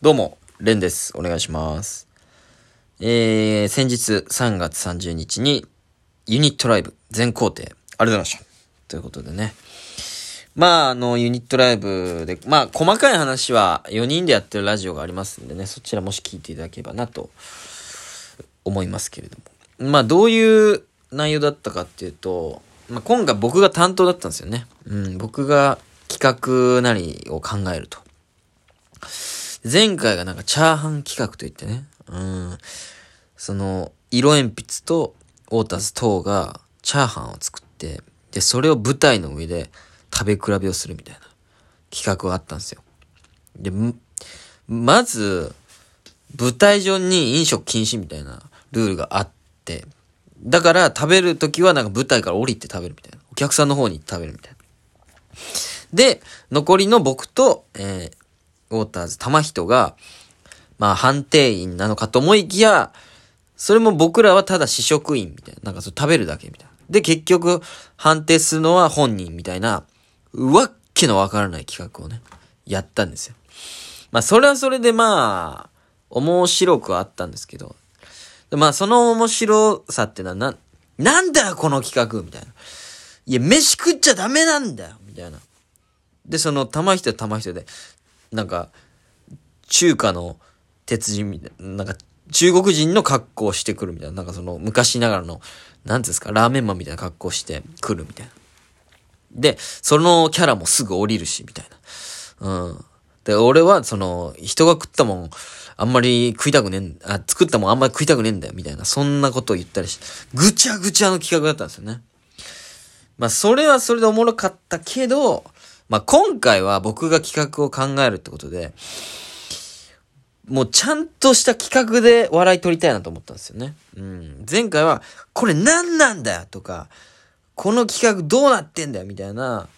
どうも、レンです。お願いします。えー、先日3月30日にユニットライブ全工程ありがとうございました。ということでね。まあ、あの、ユニットライブで、まあ、細かい話は4人でやってるラジオがありますんでね、そちらもし聞いていただければなと思いますけれども。まあ、どういう内容だったかっていうと、まあ、今回僕が担当だったんですよね。うん、僕が企画なりを考えると。前回がなんかチャーハン企画といってね、うん、その、色鉛筆とオータス等がチャーハンを作って、で、それを舞台の上で食べ比べをするみたいな企画があったんですよ。で、むまず、舞台上に飲食禁止みたいなルールがあって、だから食べるときはなんか舞台から降りて食べるみたいな。お客さんの方に食べるみたいな。で、残りの僕と、えー、ウォーターズ玉人が、まあ判定員なのかと思いきや、それも僕らはただ試食員みたいな。なんかそう食べるだけみたいな。で、結局、判定するのは本人みたいな、わっけのわからない企画をね、やったんですよ。まあ、それはそれでまあ、面白くはあったんですけど、まあ、その面白さってのはな、なんだよ、この企画みたいな。いや、飯食っちゃダメなんだよみたいな。で、その、玉人玉人で、なんか、中華の鉄人みたいな、なんか、中国人の格好をしてくるみたいな、なんかその、昔ながらの、なんていうんですか、ラーメンマンみたいな格好してくるみたいな。で、そのキャラもすぐ降りるし、みたいな。うん。で、俺は、その、人が食ったもん、あんまり食いたくねん、あ、作ったもんあんまり食いたくねえんだよ、みたいな、そんなことを言ったりして、ぐちゃぐちゃの企画だったんですよね。まあ、それはそれでおもろかったけど、まあ、今回は僕が企画を考えるってことで、もうちゃんとした企画で笑い取りたいなと思ったんですよね。うん。前回は、これ何なんだよとか、この企画どうなってんだよみたいな、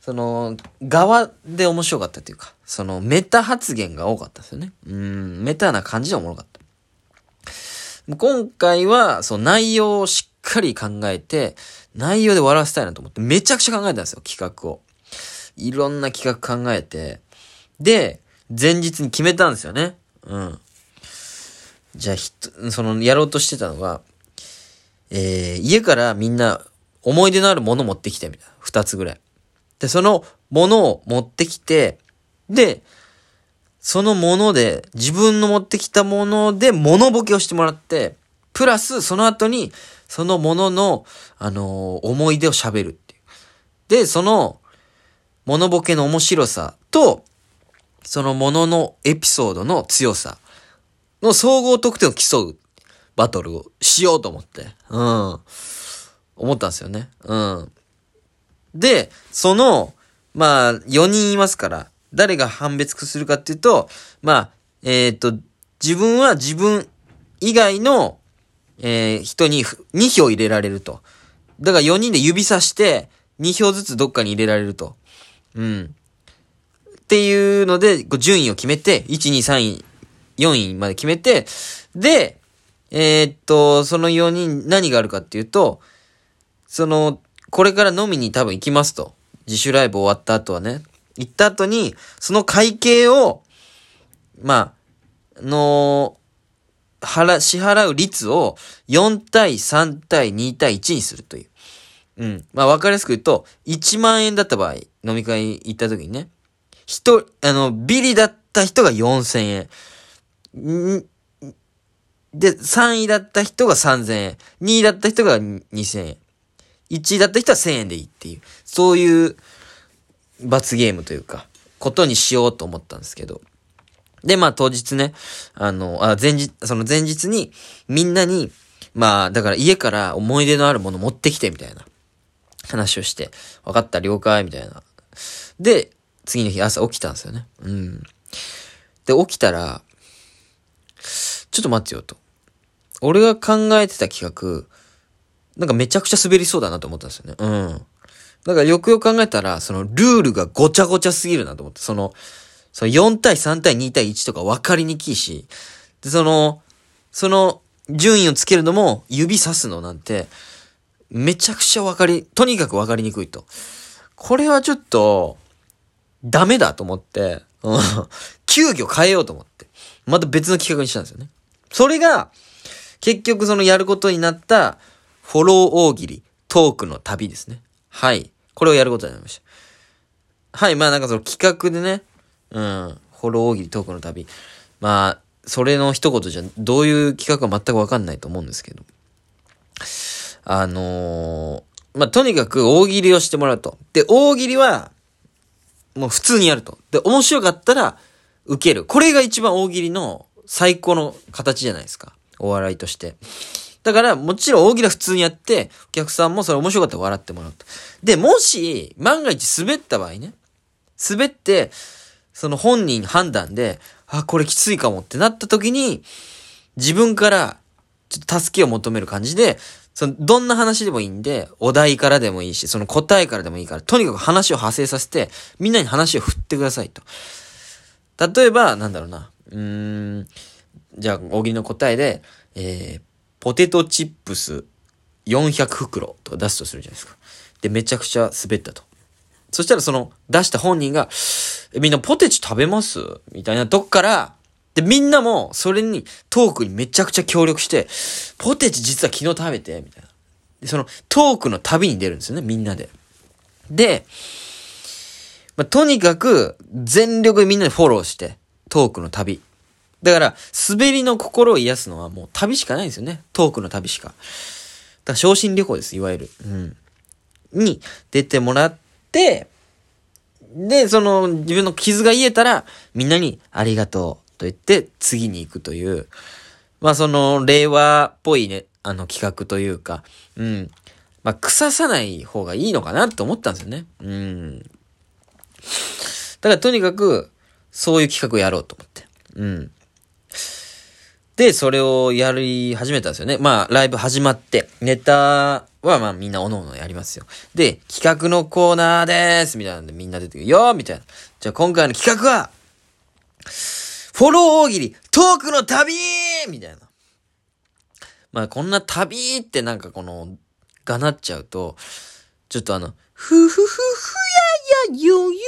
その、側で面白かったというか、そのメタ発言が多かったですよね。うん、メタな感じでおもろかった。今回は、そう、内容をしっかり考えて、内容で笑わせたいなと思って、めちゃくちゃ考えたんですよ、企画を。いろんな企画考えて、で、前日に決めたんですよね。うん。じゃあ、ひと、その、やろうとしてたのが、えー、家からみんな思い出のあるもの持ってきて、みたいな。二つぐらい。で、そのものを持ってきて、で、そのもので、自分の持ってきたもので、物ボケをしてもらって、プラス、その後に、そのものの、あのー思い出を喋るっていう。で、その、物ボケの面白さと、そのもののエピソードの強さの総合得点を競うバトルをしようと思って。うん。思ったんですよね。うん。で、その、まあ、4人いますから、誰が判別するかっていうと、まあ、えっ、と、自分は自分以外の、えー人に2票入れられると。だから4人で指さして、2票ずつどっかに入れられると。うん。っていうので、こう順位を決めて、1、2、3位、4位まで決めて、で、えーっと、その4人何があるかっていうと、その、これから飲みに多分行きますと。自主ライブ終わった後はね。行った後に、その会計を、まあ、の、払、支払う率を4対3対2対1にするという。うん。まあ、わかりやすく言うと、1万円だった場合、飲み会行った時にね、人、あの、ビリだった人が4000円。んで、3位だった人が3000円。2位だった人が2000円。1位だった人は1000円でいいっていう、そういう罰ゲームというか、ことにしようと思ったんですけど。で、まあ当日ね、あの、あ、前日、その前日に、みんなに、まあ、だから家から思い出のあるもの持ってきて、みたいな話をして、分かった、了解、みたいな。で、次の日朝起きたんですよね。うん。で、起きたら、ちょっと待ってよと。俺が考えてた企画、なんかめちゃくちゃ滑りそうだなと思ったんですよね。うん。だからよくよく考えたら、そのルールがごちゃごちゃすぎるなと思って、その、その4対3対2対1とか分かりにくいし、で、その、その順位をつけるのも指さすのなんて、めちゃくちゃ分かり、とにかく分かりにくいと。これはちょっと、ダメだと思って、急遽変えようと思って、また別の企画にしたんですよね。それが、結局そのやることになった、フォロー大喜利、トークの旅ですね。はい。これをやることになりました。はい。まあなんかその企画でね、うん、フォロー大喜利、トークの旅。まあ、それの一言じゃ、どういう企画か全くわかんないと思うんですけど。あのー、まあ、とにかく大喜利をしてもらうと。で、大喜利は、もう普通にやると。で、面白かったら、受ける。これが一番大喜利の最高の形じゃないですか。お笑いとして。だから、もちろん大喜利は普通にやって、お客さんもそれ面白かったら笑ってもらうと。で、もし、万が一滑った場合ね。滑って、その本人判断で、あ、これきついかもってなった時に、自分から、ちょっと助けを求める感じで、その、どんな話でもいいんで、お題からでもいいし、その答えからでもいいから、とにかく話を派生させて、みんなに話を振ってくださいと。例えば、なんだろうな。うーん、じゃあ、大喜利の答えで、えー、ポテトチップス400袋とか出すとするじゃないですか。で、めちゃくちゃ滑ったと。そしたらその、出した本人が、みんなポテチ食べます？みたいなとこから、で、みんなも、それに、トークにめちゃくちゃ協力して、ポテチ実は昨日食べて、みたいな。で、その、トークの旅に出るんですよね、みんなで。で、まあ、とにかく、全力でみんなでフォローして、トークの旅。だから、滑りの心を癒すのはもう旅しかないんですよね。トークの旅しか。だから、昇進旅行です、いわゆる。うん。に、出てもらって、で、その、自分の傷が癒えたら、みんなに、ありがとう。と言って次に行くという、まあその令和っぽいね、あの企画というか、うん。まあ腐さない方がいいのかなって思ったんですよね。うん。だからとにかく、そういう企画をやろうと思って。うん。で、それをやり始めたんですよね。まあ、ライブ始まって、ネタはまあみんなおのおのやりますよ。で、企画のコーナーですみたいなんでみんな出てくるよみたいな。じゃあ今回の企画は、フォロー大喜利、トークの旅みたいな。まあこんな旅ってなんかこの、がなっちゃうと、ちょっとあの、ふふふふややよゆ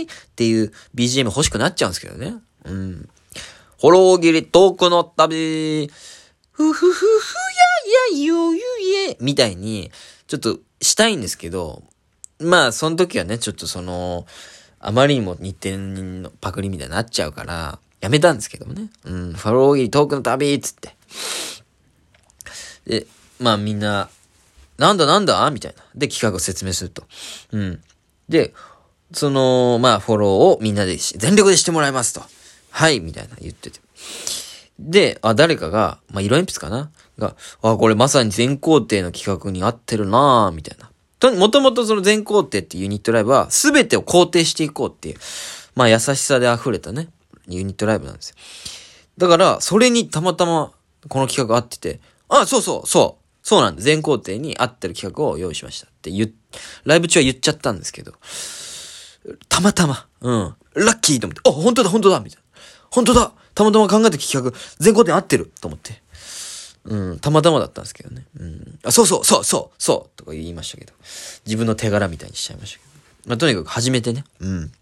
えっていう BGM 欲しくなっちゃうんですけどね。うん。フォロー大喜利、トークの旅、ふふふふややよゆえみたいに、ちょっとしたいんですけど、まあその時はね、ちょっとその、あまりにも日展のパクリみたいになっちゃうから、やめたんですけどもね。うん、ファローギリトークの旅つって。で、まあみんな、なんだなんだ？みたいな。で、企画を説明すると。うん。で、その、まあ、フォローをみんなで全力でしてもらいますと。はい、みたいな言ってて。で、あ、誰かが、まあ、色鉛筆かな？が、あ、これまさに全工程の企画に合ってるなぁ、みたいな。と、もともとその全工程っていうユニットライブは、すべてを肯定していこうっていう、まあ、優しさで溢れたね、ユニットライブなんですよ。だから、それにたまたまこの企画合ってて、あ、そうそう、そう、そうなんだ。全工程に合ってる企画を用意しましたって言ライブ中は言っちゃったんですけど、たまたま、うん、ラッキーと思って、あ、本当だ、本当だみたいな。本当だたまたま考えた企画、全工程合ってると思って。うん、たまたまだったんですけどね。うん。あ、そうそう、そう、そう、そうとか言いましたけど。自分の手柄みたいにしちゃいましたけど。まあ、とにかく始めてね。うん。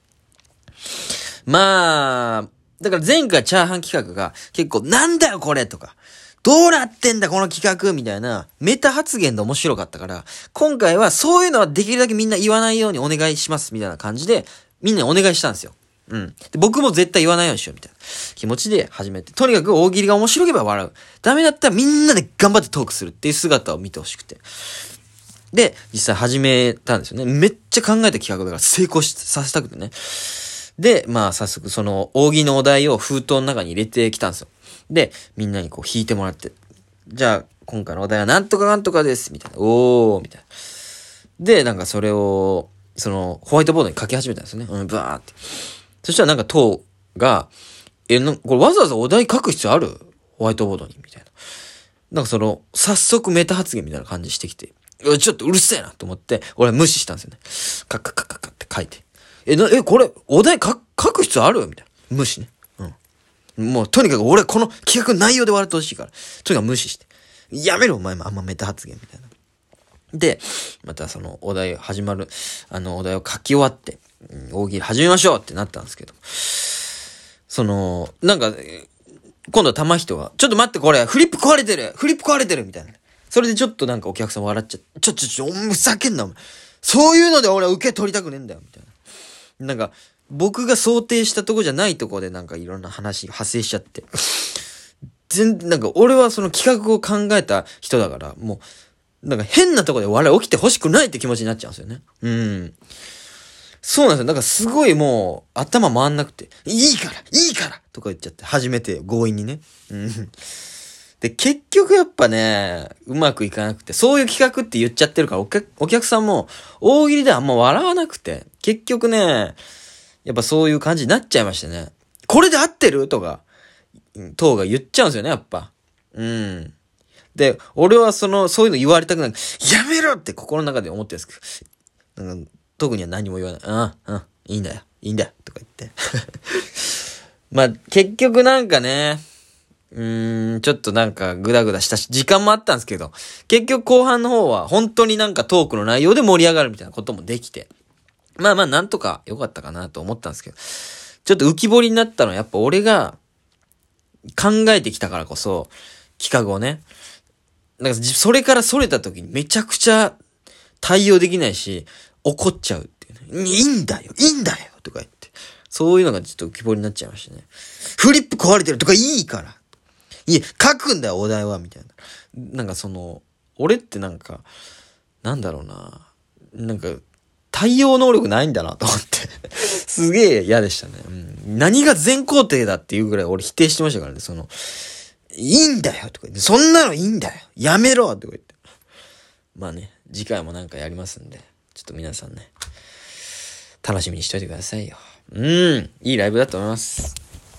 まあ、だから前回チャーハン企画が結構なんだよこれとか、どうなってんだこの企画みたいなメタ発言で面白かったから、今回はそういうのはできるだけみんな言わないようにお願いしますみたいな感じで、みんなにお願いしたんですよ。うん。で僕も絶対言わないようにしようみたいな気持ちで始めて、とにかく大喜利が面白ければ笑う。ダメだったらみんなで頑張ってトークするっていう姿を見てほしくて。で、実際始めたんですよね。めっちゃ考えた企画だから成功させたくてね。で、まあ早速その扇のお題を封筒の中に入れてきたんですよ。で、みんなにこう引いてもらって、じゃあ今回のお題はなんとかなんとかです、みたいな。おー、みたいな。で、なんかそれを、そのホワイトボードに書き始めたんですよね。うん、バーって。そしたらなんか党が、え、なこれわざわざお題書く必要ある？ホワイトボードにみたいな。なんかその、早速メタ発言みたいな感じしてきて、ちょっとうるせえなと思って、俺は無視したんですよね。カッカッカッカッカって書いて。え、な、え、これ、お題書く必要あるみたいな。無視ね。うん。もう、とにかく俺この企画内容で笑ってほしいから。とにかく無視して。やめろ、お前もあんまメタ発言みたいな。で、またそのお題始まる、あのお題を書き終わって、うん、大喜利始めましょうってなったんですけど。その、なんか、今度は玉人が、ちょっと待ってこれ、フリップ壊れてるフリップ壊れてるみたいな。それでちょっとなんかお客さん笑っちゃって、ちょ、ちょ、ちょ、ふざけんな、お前。そういうので俺は受け取りたくねえんだよ、みたいな。なんか、僕が想定したとこじゃないとこでなんかいろんな話派生しちゃって。全、なんか俺はその企画を考えた人だから、もう、なんか変なとこで笑い起きて欲しくないって気持ちになっちゃうんですよね。うん。そうなんですよ。だかすごいもう、頭回んなくて、いいからいいからとか言っちゃって、初めて強引にね。うん。で、結局やっぱね、うまくいかなくて、そういう企画って言っちゃってるから、お客お客さんも、大喜利であんま笑わなくて、結局ね、やっぱそういう感じになっちゃいましたね。これで合ってる？とか、等が言っちゃうんですよね、やっぱ。うん。で、俺はその、そういうの言われたくない。やめろって心の中で思ってるんですけど、なん特には何も言わない。うん、うん、いいんだよ、いいんだよ、とか言って。まあ、結局なんかね、うーん、ちょっとなんかグダグダしたし、時間もあったんですけど、結局後半の方は本当になんかトークの内容で盛り上がるみたいなこともできて、まあまあなんとか良かったかなと思ったんですけど、ちょっと浮き彫りになったのはやっぱ俺が考えてきたからこそ、企画をね、なんかそれからそれた時にめちゃくちゃ対応できないし、怒っちゃうっていうね。いいんだよいいんだよとか言って。そういうのがちょっと浮き彫りになっちゃいましたね。フリップ壊れてるとかいいからいえ、書くんだよ、お題はみたいな。なんかその、俺ってなんか、なんだろうな。なんか、対応能力ないんだなと思って すげえ嫌でしたね。うん。何が全工程だっていうぐらい俺否定してましたからね。その、いいんだよとか言って、そんなのいいんだよやめろとか言って。まあね、次回もなんかやりますんで。ちょっと皆さんね、楽しみにしといてくださいよ。うん、いいライブだと思います。